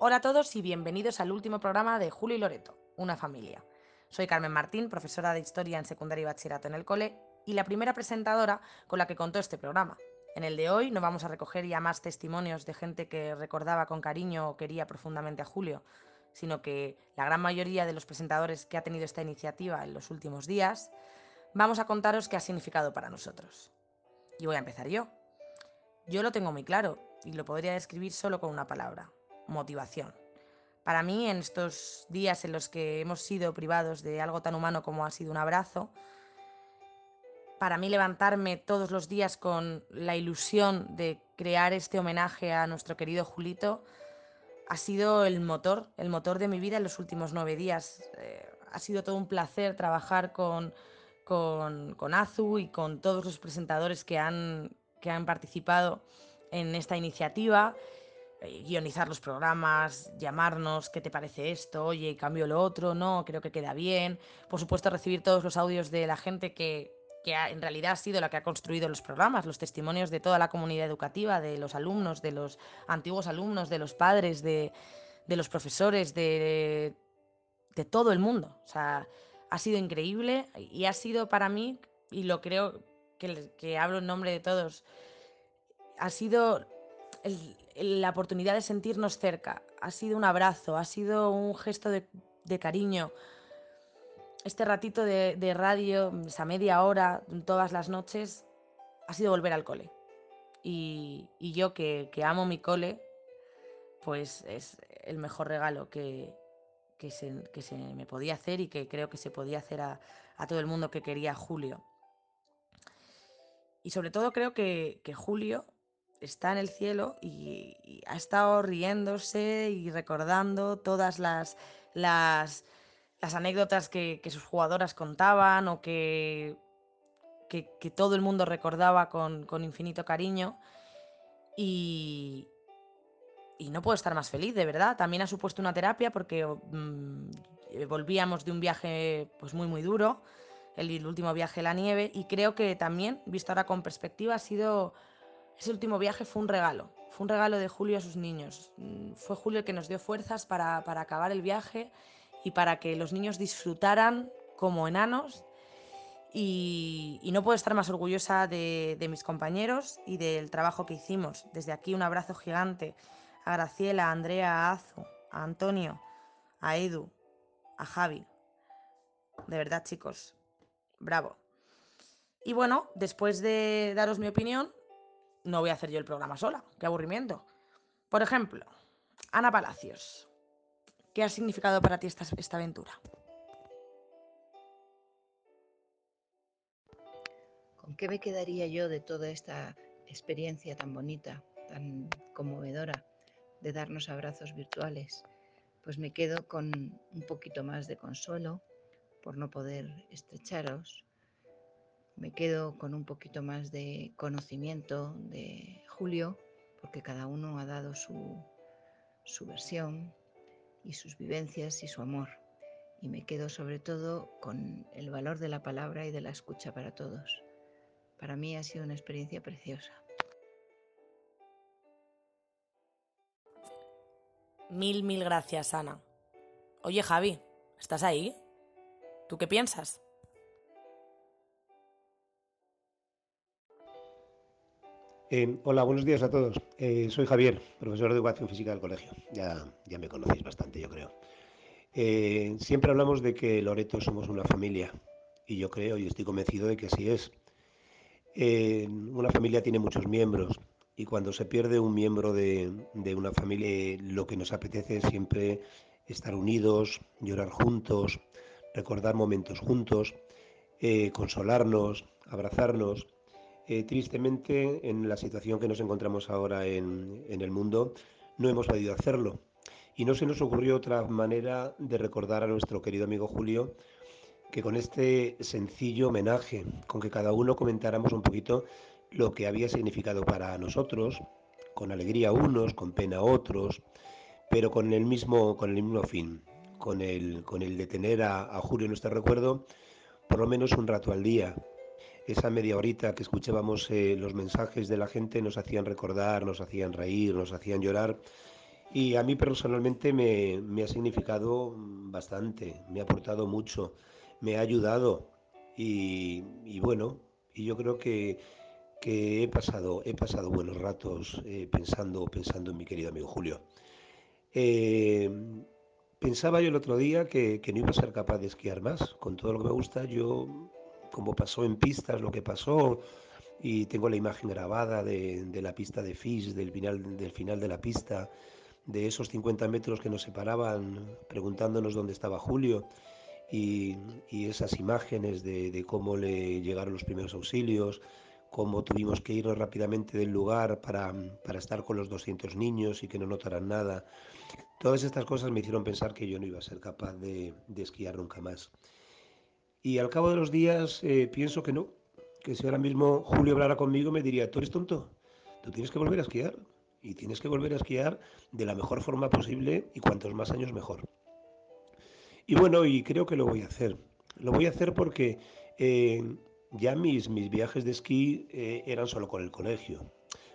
Hola a todos y bienvenidos al último programa de Julio y Loreto, una familia. Soy Carmen Martín, profesora de Historia en secundaria y bachillerato en el cole, y la primera presentadora con la que contó este programa. En el de hoy no vamos a recoger ya más testimonios de gente que recordaba con cariño o quería profundamente a Julio, sino que la gran mayoría de los presentadores que ha tenido esta iniciativa en los últimos días, vamos a contaros qué ha significado para nosotros. Y voy a empezar yo. Yo lo tengo muy claro y lo podría describir solo con una palabra, motivación. Para mí, en estos días en los que hemos sido privados de algo tan humano como ha sido un abrazo, para mí levantarme todos los días con la ilusión de crear este homenaje a nuestro querido Julito ha sido el motor, el motor de mi vida en los últimos nueve días. Eh, ha sido todo un placer trabajar con, con, con, Azu y con todos los presentadores que han, que han participado en esta iniciativa eh, guionizar los programas, llamarnos, ¿qué te parece esto? Oye, cambio lo otro, no, creo que queda bien. Por supuesto, recibir todos los audios de la gente que, que en realidad ha sido la que ha construido los programas, los testimonios de toda la comunidad educativa, de los alumnos, de los antiguos alumnos, de los padres, de, de los profesores, de, de todo el mundo. O sea, ha sido increíble y ha sido para mí, y lo creo que, que hablo en nombre de todos, ha sido la oportunidad de sentirnos cerca. Ha sido un abrazo, ha sido un gesto de, cariño. Este ratito de, radio, esa media hora, todas las noches, ha sido volver al cole. Y, yo que, amo mi cole, pues es el mejor regalo que, que, se, que, se, me podía hacer y que creo que se podía hacer a, a todo el mundo que quería Julio. Y sobre todo creo que, que Julio está en el cielo y, ha estado riéndose y recordando todas las, las, anécdotas que, sus jugadoras contaban o que, que, todo el mundo recordaba con, con infinito cariño. Y, y, no puedo estar más feliz, de verdad. También ha supuesto una terapia porque mmm, volvíamos de un viaje pues muy muy duro, el, el último viaje a la nieve, y creo que también, visto ahora con perspectiva, ha sido ese último viaje fue un regalo, fue un regalo de Julio a sus niños. Mm, fue Julio el que nos dio fuerzas para, para acabar el viaje y para que los niños disfrutaran como enanos. Y, no puedo estar más orgullosa de, de, mis compañeros y del trabajo que hicimos. Desde aquí un abrazo gigante a Graciela, a Andrea, a Azu, a Antonio, a Edu, a Javi. De verdad, chicos, bravo. Y bueno, después de daros mi opinión, no voy a hacer yo el programa sola, qué aburrimiento. Por ejemplo, Ana Palacios, ¿qué ha significado para ti esta, esta aventura? ¿Con qué me quedaría yo de toda esta experiencia tan bonita, tan conmovedora, de darnos abrazos virtuales? Pues me quedo con un poquito más de consuelo por no poder estrecharos, me quedo con un poquito más de conocimiento de Julio, porque cada uno ha dado su, su versión y sus vivencias y su amor. Y me quedo sobre todo con el valor de la palabra y de la escucha para todos. Para mí ha sido una experiencia preciosa. Mil, mil gracias, Ana. Oye, Javi, ¿estás ahí? ¿Tú qué piensas? Eh, hola, buenos días a todos. Eh, soy Javier, profesor de educación física del colegio. Ya, ya me conocéis bastante, yo creo. Eh, siempre hablamos de que Loreto somos una familia y yo creo y estoy convencido de que así es. Una familia tiene muchos miembros y cuando se pierde un miembro de, de una familia lo que nos apetece es siempre estar unidos, llorar juntos, recordar momentos juntos, consolarnos, abrazarnos eh, tristemente, en la situación que nos encontramos ahora en, el mundo, no hemos podido hacerlo. Y no se nos ocurrió otra manera de recordar a nuestro querido amigo Julio que con este sencillo homenaje, con que cada uno comentáramos un poquito lo que había significado para nosotros, con alegría unos, con pena otros, pero con el mismo, con el mismo fin, con el, con el de tener a, a Julio en nuestro recuerdo por lo menos un rato al día, esa media horita que escuchábamos eh, los mensajes de la gente nos hacían recordar, nos hacían reír, nos hacían llorar. Y a mí personalmente me, ha significado bastante, me ha aportado mucho, me ha ayudado. Y, bueno, y yo creo que, he, pasado, he pasado buenos ratos eh, pensando, pensando en mi querido amigo Julio. Eh, pensaba yo el otro día que, no iba a ser capaz de esquiar más, con todo lo que me gusta, yo, como pasó en pistas, lo que pasó, y tengo la imagen grabada de, la pista de Fish, del final, del final de la pista, de esos 50 metros que nos separaban preguntándonos dónde estaba Julio y, y esas imágenes de, de, cómo le llegaron los primeros auxilios, cómo tuvimos que irnos rápidamente del lugar para, para estar con los 200 niños y que no notaran nada. Todas estas cosas me hicieron pensar que yo no iba a ser capaz de, de esquiar nunca más. Y al cabo de los días eh, pienso que no, que si ahora mismo Julio hablara conmigo me diría, tú eres tonto, tú tienes que volver a esquiar y tienes que volver a esquiar de la mejor forma posible y cuantos más años mejor. Y bueno, y creo que lo voy a hacer. Lo voy a hacer porque eh, ya mis, mis viajes de esquí eh, eran solo con el colegio.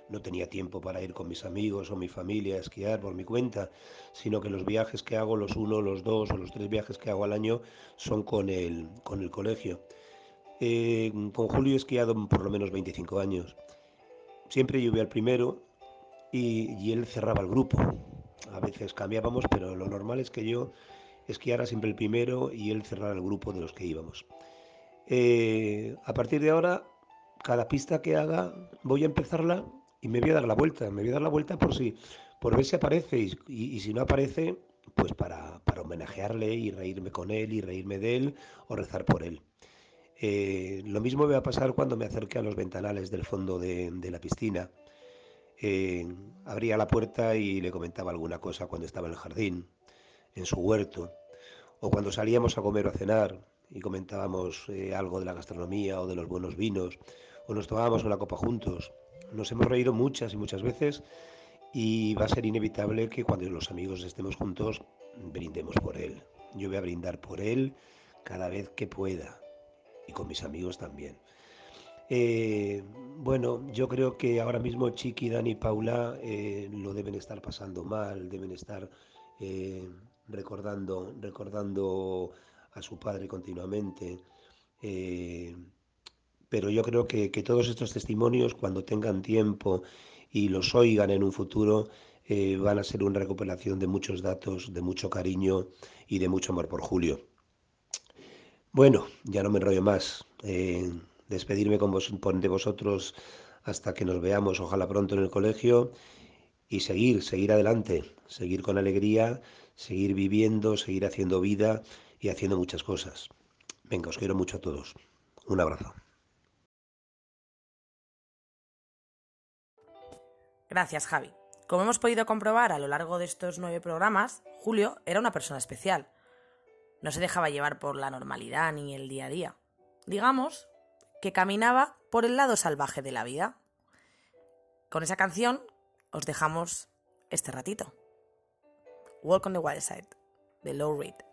No tenía tiempo para ir con mis amigos o mi familia a esquiar por mi cuenta, sino que los viajes que hago, los uno, los dos o los tres viajes que hago al año, son con el, con el colegio. Eh, con Julio he esquiado por lo menos 25 años. Siempre yo al primero, y, y, él cerraba el grupo. A veces cambiábamos, pero lo normal es que yo esquiara siempre el primero y él cerrara el grupo de los que íbamos. Eh, a partir de ahora, cada pista que haga, voy a empezarla y me voy a dar la vuelta. Me voy a dar la vuelta por si, por ver si aparece y, si no aparece, pues para, para, homenajearle y reírme con él y reírme de él o rezar por él. Eh, lo mismo me va a pasar cuando me acerque a los ventanales del fondo de, de la piscina eh, abría la puerta y le comentaba alguna cosa cuando estaba en el jardín, en su huerto, o cuando salíamos a comer o a cenar y comentábamos eh, algo de la gastronomía o de los buenos vinos, o nos tomábamos una copa juntos. Nos hemos reído muchas y muchas veces y va a ser inevitable que cuando los amigos estemos juntos brindemos por él. Yo voy a brindar por él cada vez que pueda y con mis amigos también. Eh, bueno, yo creo que ahora mismo Chiqui, Dani y Paula eh, lo deben estar pasando mal, deben estar eh, recordando, recordando a su padre continuamente. Pero yo creo que, todos estos testimonios, cuando tengan tiempo y los oigan en un futuro, eh, van a ser una recuperación de muchos datos, de mucho cariño y de mucho amor por Julio. Bueno, ya no me enrollo más. Eh, despedirme con vos, de vosotros hasta que nos veamos, ojalá pronto en el colegio, y seguir, seguir adelante, seguir con alegría, seguir viviendo, seguir haciendo vida y haciendo muchas cosas. Venga, os quiero mucho a todos. Un abrazo. Gracias, Javi. Como hemos podido comprobar a lo largo de estos nueve programas, Julio era una persona especial. No se dejaba llevar por la normalidad ni el día a día. Digamos que caminaba por el lado salvaje de la vida. Con esa canción os dejamos este ratito. Walk on the Wild Side, de Low Reed.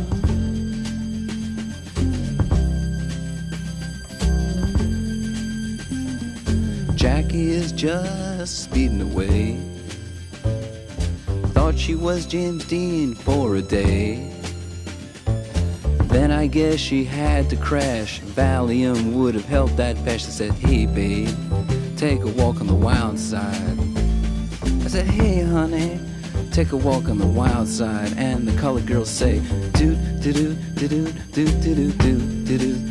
Just speeding away. Thought she was James Dean for a day. Then I guess she had to crash. Valium would have helped that patch. I said, Hey, babe, take a walk on the wild side. I said, Hey, honey, take a walk on the wild side. And the colored girls say, Do, do, do, do, do, do, do, do, do,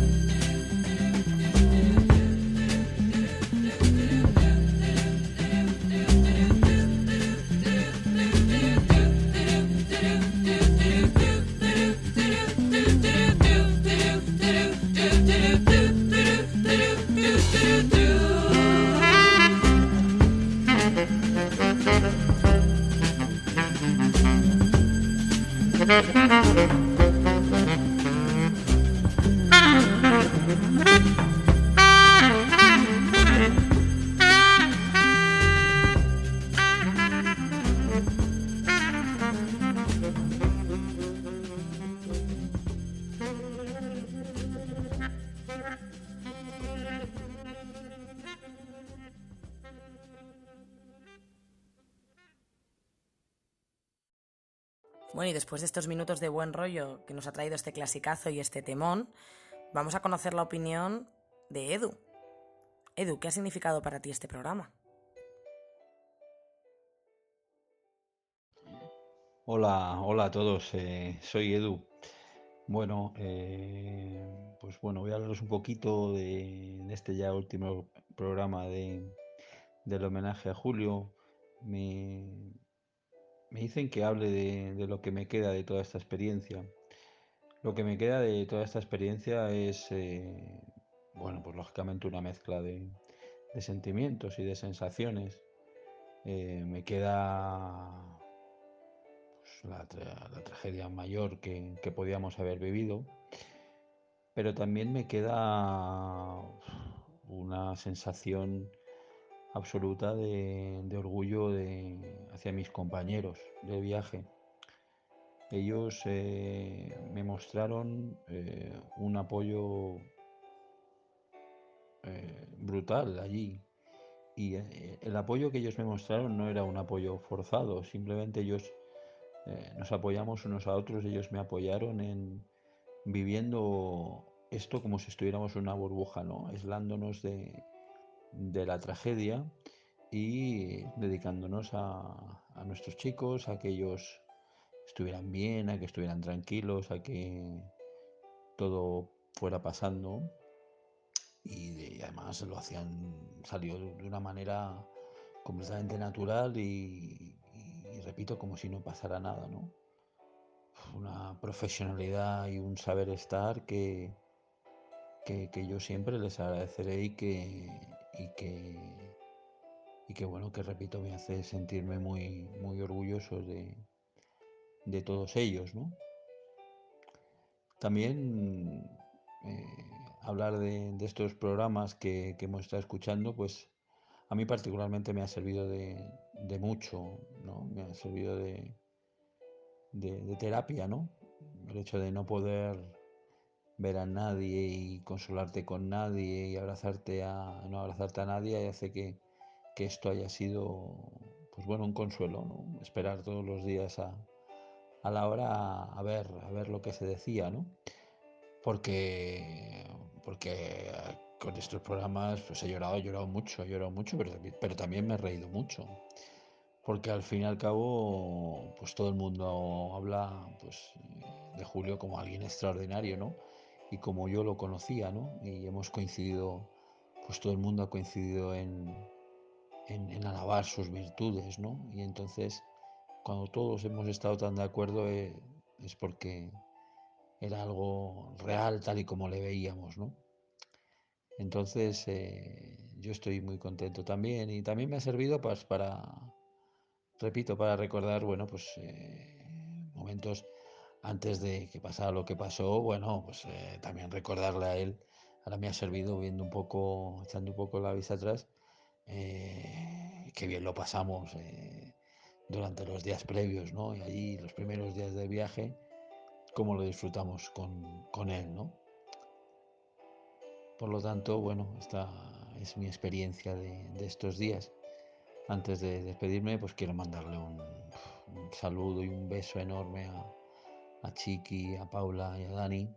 Bueno, y después de estos minutos de buen rollo que nos ha traído este clasicazo y este temón, vamos a conocer la opinión de Edu. Edu, ¿qué ha significado para ti este programa? Hola, hola a todos, eh, soy Edu. Bueno, eh, pues bueno, voy a hablaros un poquito de, de este ya último programa de, del homenaje a Julio. Me dicen que hable de, lo que me queda de toda esta experiencia. Lo que me queda de toda esta experiencia es, eh, bueno, pues lógicamente una mezcla de, sentimientos y de sensaciones. Eh, me queda pues, la tragedia mayor que, que podíamos haber vivido, pero también me queda una sensación absoluta de, orgullo de- hacia mis compañeros de viaje. Ellos eh, me mostraron eh, un apoyo eh, brutal allí. Y el apoyo que ellos me mostraron no era un apoyo forzado, simplemente ellos nos apoyamos unos a otros, ellos me apoyaron en viviendo esto como si estuviéramos en una burbuja, ¿no? Aislándonos de, de la tragedia y dedicándonos a, a nuestros chicos, a que ellos estuvieran bien, a que estuvieran tranquilos, a que todo fuera pasando y de- además lo hacían, salió de una manera completamente natural y, repito, como si no pasara nada, ¿no? Una profesionalidad y un saber estar que, que yo siempre les agradeceré y que, y que, y que bueno, que repito, me hace sentirme muy, muy orgulloso de, de todos ellos, ¿no? También eh, hablar de, de estos programas que, que hemos estado escuchando, pues a mí particularmente me ha servido de, de mucho, ¿no? Me ha servido de, de, de terapia, ¿no? El hecho de no poder ver a nadie y consolarte con nadie y abrazarte a no abrazarte a nadie hace que, que esto haya sido pues bueno un consuelo ¿no? esperar todos los días a, a la hora a ver a ver lo que se decía no porque porque con estos programas pues he llorado he llorado mucho he llorado mucho pero, pero también me he reído mucho. Porque al fin y al cabo pues todo el mundo habla pues de Julio como alguien extraordinario no y como yo lo conocía no y hemos coincidido pues todo el mundo ha coincidido en, en, en alabar sus virtudes no y entonces cuando todos hemos estado tan de acuerdo eh, es porque era algo real tal y como le veíamos no entonces eh, yo estoy muy contento también y también me ha servido pues para repito, para recordar, bueno, pues eh, momentos antes de que pasara lo que pasó, bueno, pues eh, también recordarle a él, ahora me ha servido viendo un poco, echando un poco la vista atrás, eh, bien lo pasamos eh, durante los días previos, ¿no? Y allí, los primeros días del viaje, cómo lo disfrutamos con, con él, ¿no? Por lo tanto, bueno, esta es mi experiencia de, de estos días. Antes de despedirme, pues quiero mandarle un, un saludo y un beso enorme a, a Chiqui, a Paula y a Dani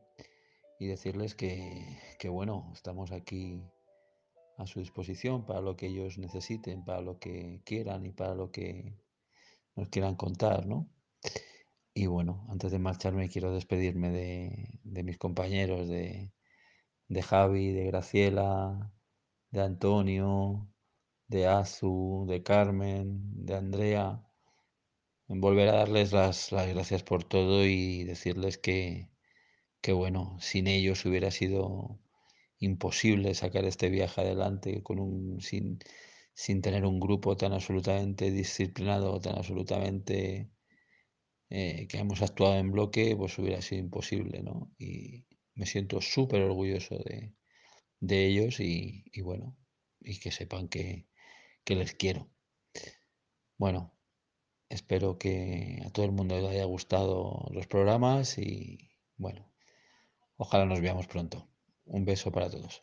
y decirles que, que, bueno, estamos aquí a su disposición para lo que ellos necesiten, para lo que quieran y para lo que nos quieran contar, ¿no? Y bueno, antes de marcharme quiero despedirme de, de mis compañeros, de, de Javi, de Graciela, de Antonio, de Azu, de Carmen, de Andrea, volver a darles las, las gracias por todo y decirles que, que, bueno, sin ellos hubiera sido imposible sacar este viaje adelante con un, sin, sin tener un grupo tan absolutamente disciplinado, tan absolutamente eh, que hemos actuado en bloque, pues hubiera sido imposible, ¿no? Y me siento súper orgulloso de, de ellos y, y, bueno, y que sepan que, que les quiero. Bueno, espero que a todo el mundo le haya gustado los programas y bueno, ojalá nos veamos pronto. Un beso para todos.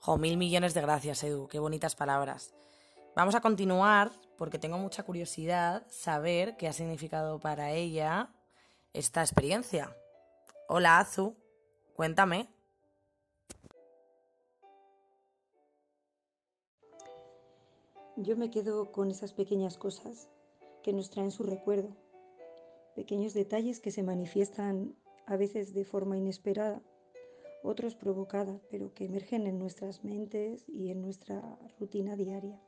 Jo, mil millones de gracias, Edu. Qué bonitas palabras. Vamos a continuar porque tengo mucha curiosidad saber qué ha significado para ella esta experiencia. Hola, Azu. Cuéntame. Yo me quedo con esas pequeñas cosas que nos traen su recuerdo, pequeños detalles que se manifiestan a veces de forma inesperada, otros provocada, pero que emergen en nuestras mentes y en nuestra rutina diaria.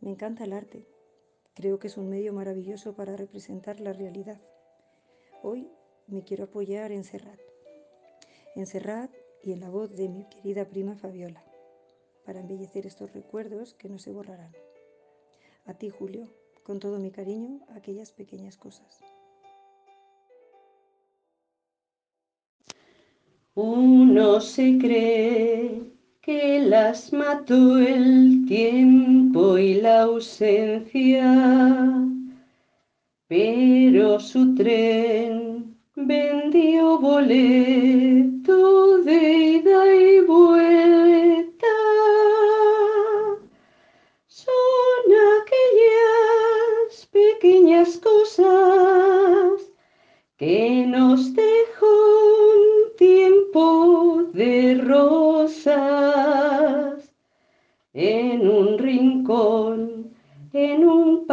Me encanta el arte, creo que es un medio maravilloso para representar la realidad. Hoy me quiero apoyar en Serrat, en y en la voz de mi querida prima Fabiola para embellecer estos recuerdos que no se borrarán. A ti, Julio, con todo mi cariño, aquellas pequeñas cosas. Uno se cree que las mató el tiempo y la ausencia, pero su tren vendió boleto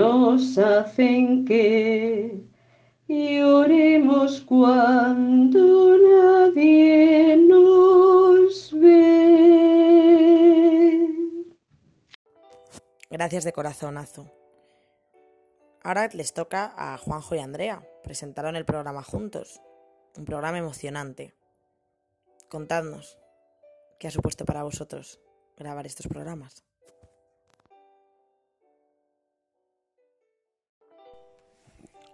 Nos hacen que lloremos cuando nadie nos ve. Gracias de corazón, Azu. Ahora les toca a Juanjo y Andrea. Presentaron el programa juntos. Un programa emocionante. Contadnos, ¿qué ha supuesto para vosotros grabar estos programas?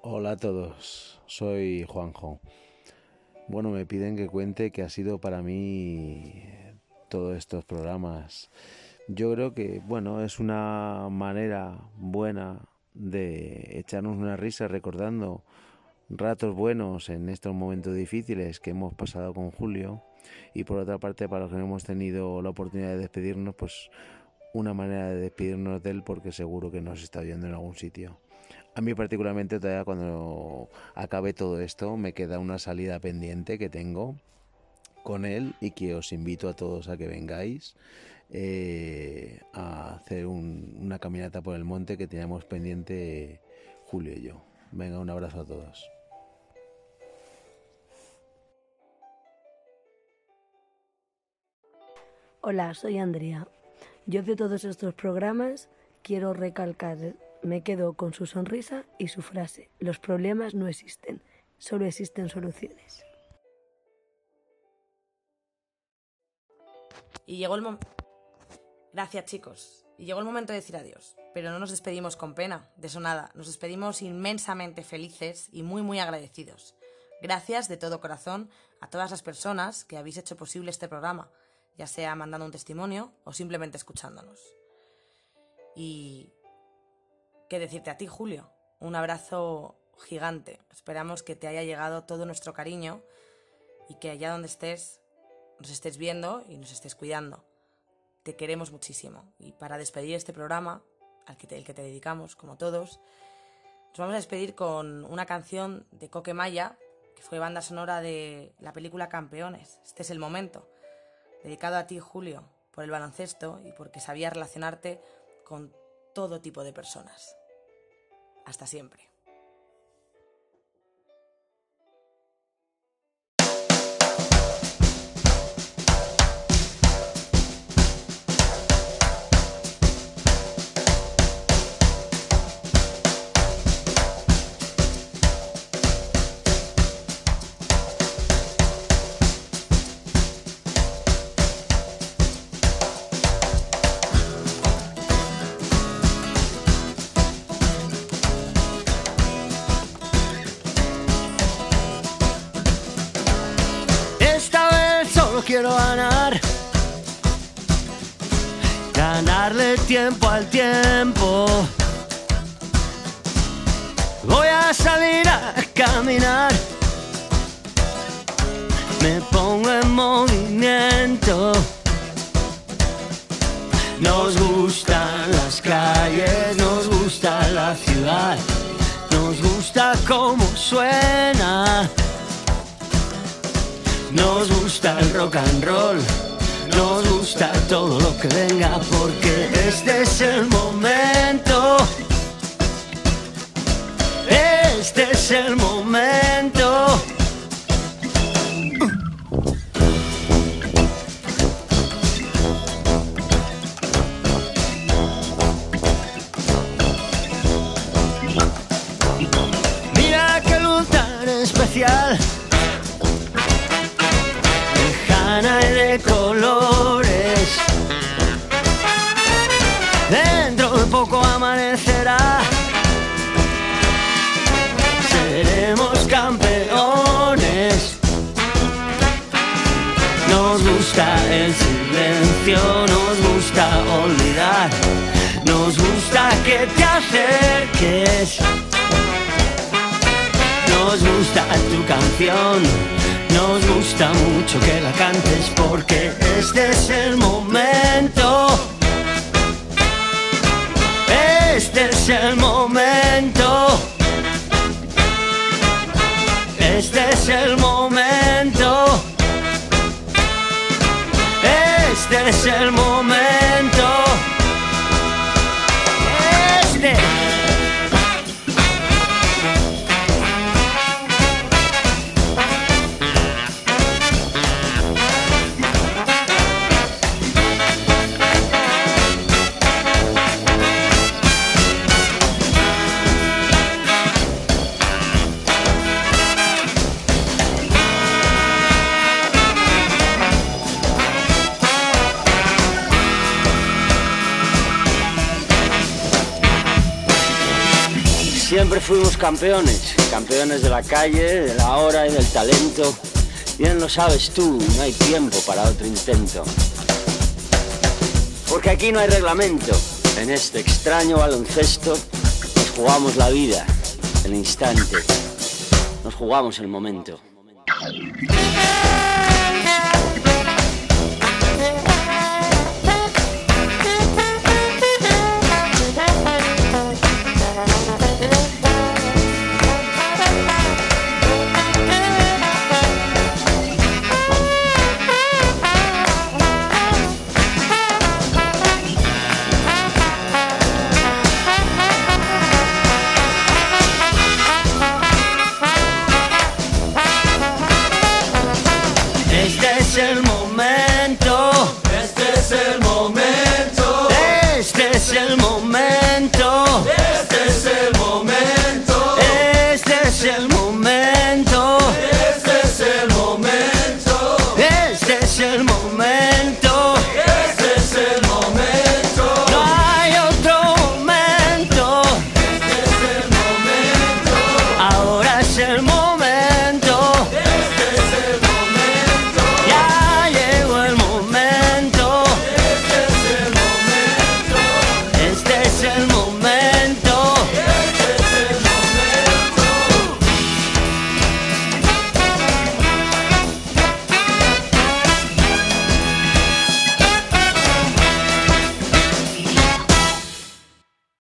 Hola a todos, soy Juanjo. Bueno, me piden que cuente qué ha sido para mí todos estos programas. Yo creo que, bueno, es una manera buena de echarnos una risa recordando ratos buenos en estos momentos difíciles que hemos pasado con Julio y por otra parte para los que no hemos tenido la oportunidad de despedirnos pues una manera de despedirnos de él porque seguro que nos está oyendo en algún sitio. A mí particularmente todavía cuando acabe todo esto me queda una salida pendiente que tengo con él y que os invito a todos a que vengáis eh, a hacer un- una caminata por el monte que teníamos pendiente Julio y yo. Venga, un abrazo a todos. Hola, soy Andrea. Yo de todos estos programas quiero recalcar, me quedo con su sonrisa y su frase, los problemas no existen, solo existen soluciones. Y llegó el momento... Gracias chicos. Y llegó el momento de decir adiós. Pero no nos despedimos con pena, de eso nada. Nos despedimos inmensamente felices y muy muy agradecidos. Gracias de todo corazón a todas las personas que habéis hecho posible este programa, ya sea mandando un testimonio o simplemente escuchándonos. Y... ¿Qué decirte a ti, Julio? Un abrazo gigante. Esperamos que te haya llegado todo nuestro cariño y que allá donde estés nos estés viendo y nos estés cuidando. Te queremos muchísimo. Y para despedir este programa, al que te, el que te dedicamos, como todos, nos vamos a despedir con una canción de Coque Maya, que fue banda sonora de la película Campeones. Este es el momento. Dedicado a ti, Julio, por el baloncesto y porque sabías relacionarte con todo tipo de personas. Hasta siempre. Quiero ganar. Ganarle tiempo al tiempo. Voy a salir a caminar. Me pongo en movimiento. Nos gustan las calles, nos gusta la ciudad, nos gusta cómo suena. Nos gusta el rock and roll, nos gusta todo lo que venga porque este es el momento. Este es el momento. Nos gusta mucho que la cantes porque este es el momento. Este es el momento. Este es el momento. Este es el momento. Fuimos campeones, campeones de la calle, de la hora y del talento. Bien lo sabes tú, no hay tiempo para otro intento. Porque aquí no hay reglamento. En este extraño baloncesto nos jugamos la vida, el instante. Nos jugamos el momento.